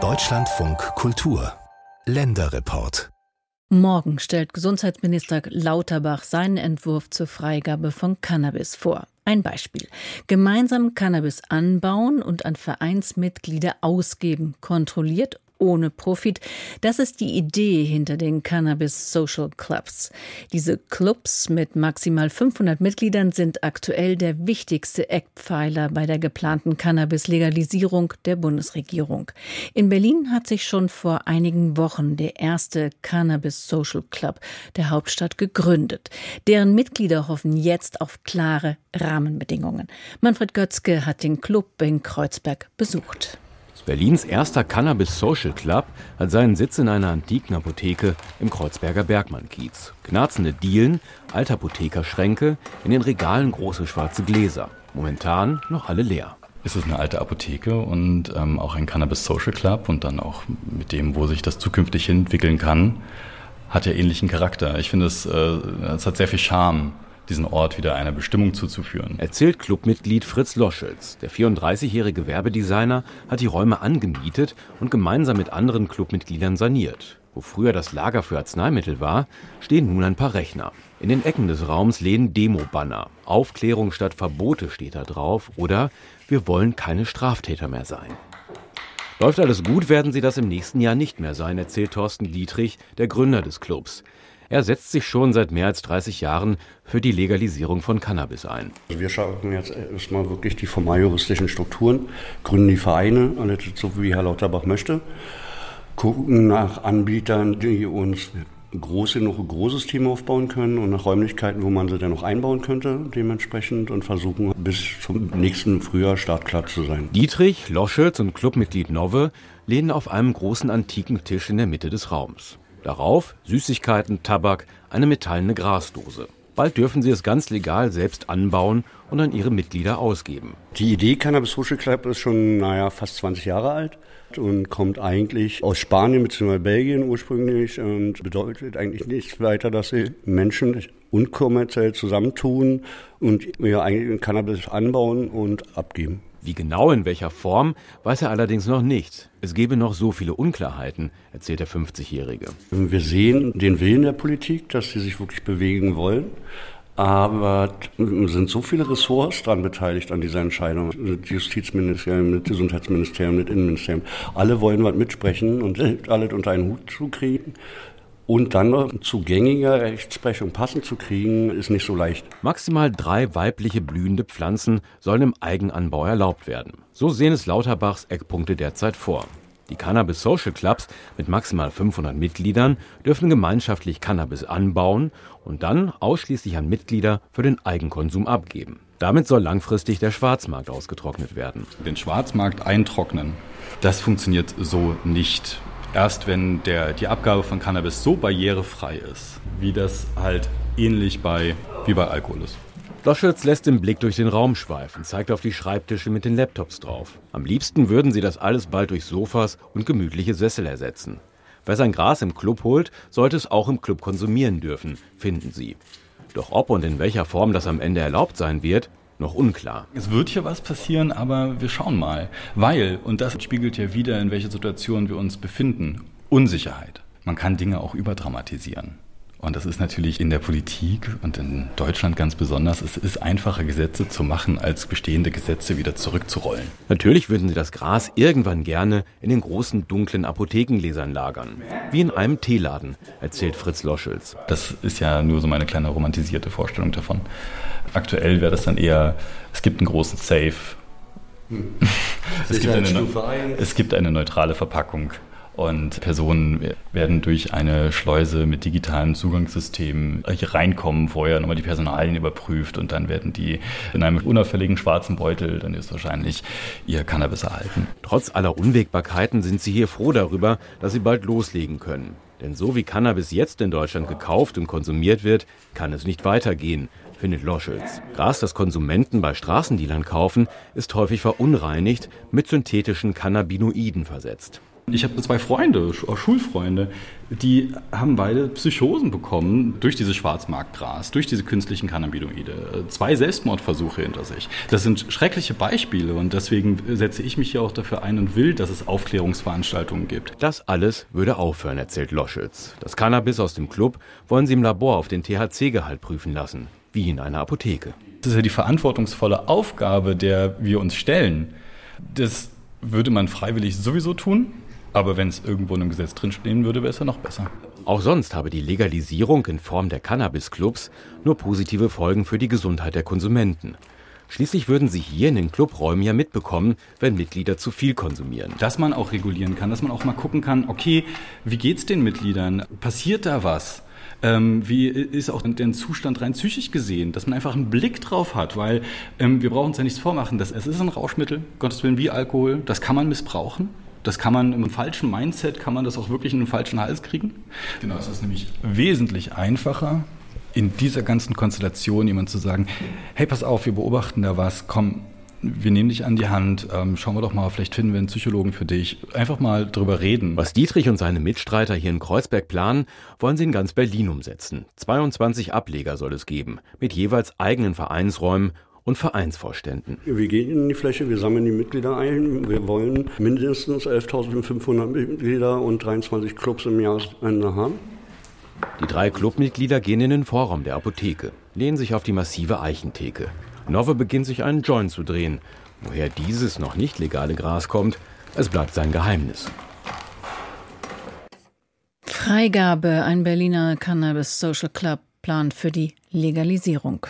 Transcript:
Deutschlandfunk Kultur Länderreport Morgen stellt Gesundheitsminister Lauterbach seinen Entwurf zur Freigabe von Cannabis vor. Ein Beispiel. Gemeinsam Cannabis anbauen und an Vereinsmitglieder ausgeben, kontrolliert ohne Profit. Das ist die Idee hinter den Cannabis Social Clubs. Diese Clubs mit maximal 500 Mitgliedern sind aktuell der wichtigste Eckpfeiler bei der geplanten Cannabis-Legalisierung der Bundesregierung. In Berlin hat sich schon vor einigen Wochen der erste Cannabis Social Club der Hauptstadt gegründet. Deren Mitglieder hoffen jetzt auf klare Rahmenbedingungen. Manfred Götzke hat den Club in Kreuzberg besucht. Berlins erster Cannabis Social Club hat seinen Sitz in einer antiken Apotheke im Kreuzberger Bergmann-Kiez. Knarzende Dielen, Altapothekerschränke, in den Regalen große schwarze Gläser. Momentan noch alle leer. Es ist eine alte Apotheke und ähm, auch ein Cannabis Social Club und dann auch mit dem, wo sich das zukünftig entwickeln kann, hat ja ähnlichen Charakter. Ich finde, es, äh, es hat sehr viel Charme diesen Ort wieder einer Bestimmung zuzuführen. Erzählt Clubmitglied Fritz Loschels. Der 34-jährige Werbedesigner hat die Räume angemietet und gemeinsam mit anderen Clubmitgliedern saniert. Wo früher das Lager für Arzneimittel war, stehen nun ein paar Rechner. In den Ecken des Raums lehnen Demo-Banner. Aufklärung statt Verbote steht da drauf oder wir wollen keine Straftäter mehr sein. Läuft alles gut, werden sie das im nächsten Jahr nicht mehr sein, erzählt Thorsten Dietrich, der Gründer des Clubs. Er setzt sich schon seit mehr als 30 Jahren für die Legalisierung von Cannabis ein. Also wir schaffen jetzt erstmal wirklich die formaljuristischen Strukturen, gründen die Vereine, so wie Herr Lauterbach möchte, gucken nach Anbietern, die uns große noch ein großes Team aufbauen können und nach Räumlichkeiten, wo man sie dann noch einbauen könnte, dementsprechend und versuchen bis zum nächsten Frühjahr startklar zu sein. Dietrich, Loschels und Clubmitglied Nove lehnen auf einem großen antiken Tisch in der Mitte des Raums. Darauf Süßigkeiten, Tabak, eine metallene Grasdose. Bald dürfen sie es ganz legal selbst anbauen und an ihre Mitglieder ausgeben. Die Idee Cannabis Social Club ist schon, naja, fast 20 Jahre alt und kommt eigentlich aus Spanien bzw. Belgien ursprünglich und bedeutet eigentlich nichts weiter, dass sie Menschen unkommerziell zusammentun und ja, eigentlich Cannabis anbauen und abgeben. Wie genau in welcher Form, weiß er allerdings noch nicht. Es gebe noch so viele Unklarheiten, erzählt der 50-Jährige. Wir sehen den Willen der Politik, dass sie sich wirklich bewegen wollen. Aber sind so viele Ressorts daran beteiligt an dieser Entscheidung. Das Justizministerium, das Gesundheitsministerium, das Innenministerium. Alle wollen was mitsprechen und alles unter einen Hut zu kriegen. Und dann noch zu gängiger Rechtsprechung passend zu kriegen, ist nicht so leicht. Maximal drei weibliche blühende Pflanzen sollen im Eigenanbau erlaubt werden. So sehen es Lauterbachs Eckpunkte derzeit vor. Die Cannabis Social Clubs mit maximal 500 Mitgliedern dürfen gemeinschaftlich Cannabis anbauen und dann ausschließlich an Mitglieder für den Eigenkonsum abgeben. Damit soll langfristig der Schwarzmarkt ausgetrocknet werden. Den Schwarzmarkt eintrocknen, das funktioniert so nicht erst wenn der, die Abgabe von Cannabis so barrierefrei ist, wie das halt ähnlich bei, wie bei Alkohol ist. Loschitz lässt den Blick durch den Raum schweifen, zeigt auf die Schreibtische mit den Laptops drauf. Am liebsten würden sie das alles bald durch Sofas und gemütliche Sessel ersetzen. Wer sein Gras im Club holt, sollte es auch im Club konsumieren dürfen, finden sie. Doch ob und in welcher Form das am Ende erlaubt sein wird, noch unklar. Es wird hier was passieren, aber wir schauen mal. Weil, und das spiegelt ja wieder, in welcher Situation wir uns befinden, Unsicherheit. Man kann Dinge auch überdramatisieren. Und das ist natürlich in der Politik und in Deutschland ganz besonders. Es ist einfacher, Gesetze zu machen, als bestehende Gesetze wieder zurückzurollen. Natürlich würden sie das Gras irgendwann gerne in den großen, dunklen Apothekengläsern lagern. Wie in einem Teeladen, erzählt Fritz Loschels. Das ist ja nur so meine kleine romantisierte Vorstellung davon. Aktuell wäre das dann eher, es gibt einen großen Safe. Hm. es, gibt eine, es gibt eine neutrale Verpackung. Und Personen werden durch eine Schleuse mit digitalen Zugangssystemen hier reinkommen, vorher nochmal die Personalien überprüft und dann werden die in einem unauffälligen schwarzen Beutel, dann ist wahrscheinlich ihr Cannabis erhalten. Trotz aller Unwägbarkeiten sind sie hier froh darüber, dass sie bald loslegen können. Denn so wie Cannabis jetzt in Deutschland gekauft und konsumiert wird, kann es nicht weitergehen, findet Loschels. Gras, das Konsumenten bei Straßendealern kaufen, ist häufig verunreinigt, mit synthetischen Cannabinoiden versetzt. Ich habe zwei Freunde, Schulfreunde, die haben beide Psychosen bekommen durch dieses Schwarzmarktgras, durch diese künstlichen Cannabinoide. Zwei Selbstmordversuche hinter sich. Das sind schreckliche Beispiele und deswegen setze ich mich hier auch dafür ein und will, dass es Aufklärungsveranstaltungen gibt. Das alles würde aufhören, erzählt Loschitz. Das Cannabis aus dem Club wollen sie im Labor auf den THC-Gehalt prüfen lassen, wie in einer Apotheke. Das ist ja die verantwortungsvolle Aufgabe, der wir uns stellen. Das würde man freiwillig sowieso tun. Aber wenn es irgendwo in einem Gesetz drinstehen würde, wäre es ja noch besser. Auch sonst habe die Legalisierung in Form der Cannabis-Clubs nur positive Folgen für die Gesundheit der Konsumenten. Schließlich würden sie hier in den Clubräumen ja mitbekommen, wenn Mitglieder zu viel konsumieren. Dass man auch regulieren kann, dass man auch mal gucken kann, okay, wie geht's den Mitgliedern? Passiert da was? Ähm, wie ist auch der Zustand rein psychisch gesehen, dass man einfach einen Blick drauf hat, weil ähm, wir brauchen uns ja nichts vormachen, dass es ist ein Rauschmittel, Gottes Willen wie Alkohol, das kann man missbrauchen. Das kann man im falschen Mindset, kann man das auch wirklich in den falschen Hals kriegen. Genau, es ist nämlich wesentlich einfacher, in dieser ganzen Konstellation jemand zu sagen, hey, pass auf, wir beobachten da was, komm, wir nehmen dich an die Hand, ähm, schauen wir doch mal, vielleicht finden wir einen Psychologen für dich. Einfach mal drüber reden. Was Dietrich und seine Mitstreiter hier in Kreuzberg planen, wollen sie in ganz Berlin umsetzen. 22 Ableger soll es geben, mit jeweils eigenen Vereinsräumen und Vereinsvorständen. Wir gehen in die Fläche, wir sammeln die Mitglieder ein. Wir wollen mindestens 11.500 Mitglieder und 23 Clubs im Jahresende haben. Die drei Clubmitglieder gehen in den Vorraum der Apotheke, lehnen sich auf die massive Eichentheke. Nove beginnt sich einen Joint zu drehen. Woher dieses noch nicht legale Gras kommt, es bleibt sein Geheimnis. Freigabe, ein Berliner Cannabis Social Club plant für die Legalisierung.